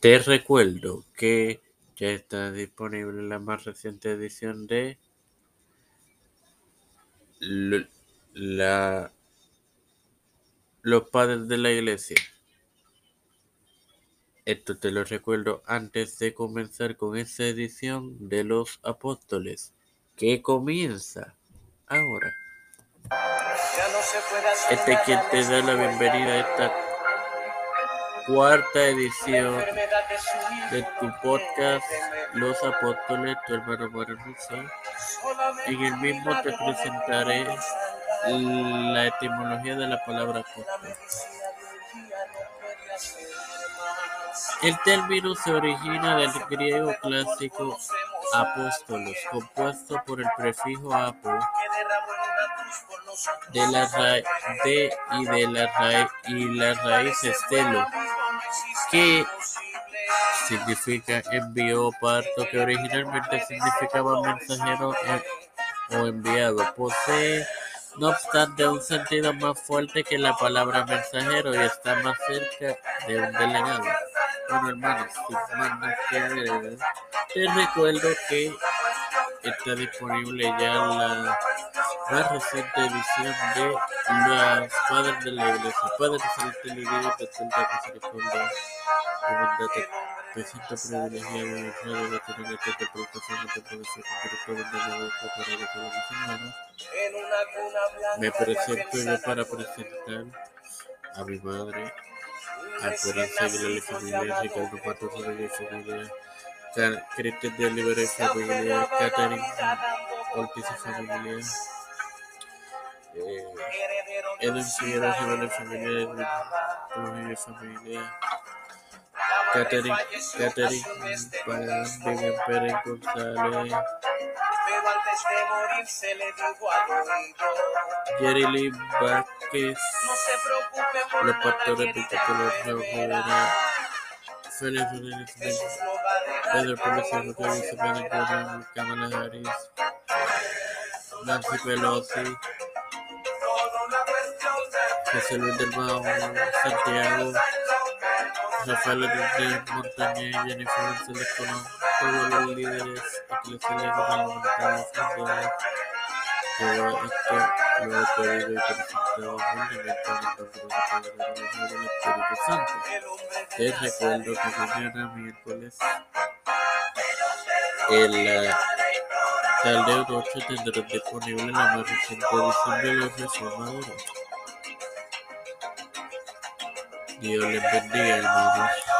Te recuerdo que ya está disponible la más reciente edición de la, Los Padres de la Iglesia. Esto te lo recuerdo antes de comenzar con esta edición de los Apóstoles, que comienza ahora. Este es quien te da la bienvenida a esta cuarta edición de tu podcast Los Apóstoles, tu hermano Maranuso. En el mismo te presentaré la etimología de la palabra apóstol. El término se origina del griego clásico apóstolos, compuesto por el prefijo apo de la raíz de y de la y la raíz estelo, que significa envío o parto, que originalmente significaba mensajero o enviado. Posee, no obstante, un sentido más fuerte que la palabra mensajero y está más cerca de un delegado. Bueno, hermanos, te recuerdo que está disponible ya la más reciente edición de Los Padres de la Iglesia. Padres y de Santa Misericordia. Comandante, presento privilegiado y honrado de tener de profesor director de la boca para hermanos. Me presento yo para presentar a mi madre, a Aguilar y familia, Ricardo Pato Rodríguez y familia, Cristian de y familia, Catherine Ortiz y eh, Edwin Figueroa y familia, y familia, Catherine, Catherine Vivian Pérez González, Jerry Lee Vázquez, de Félix Rodríguez, Pedro Pérez José Luis del Mao, Santiago, Rafael Hernández Montañez, Jennifer González Colón, todos los líderes eclesiales gubernamentales mundiales. Todo esto lo he pedido y presentado humildemente en el nombre del Espíritu Santo. Te recuerdo que mañana, miércoles, en la tarde 8 tendrán disponible la más reciente edición de los di le e il Mama.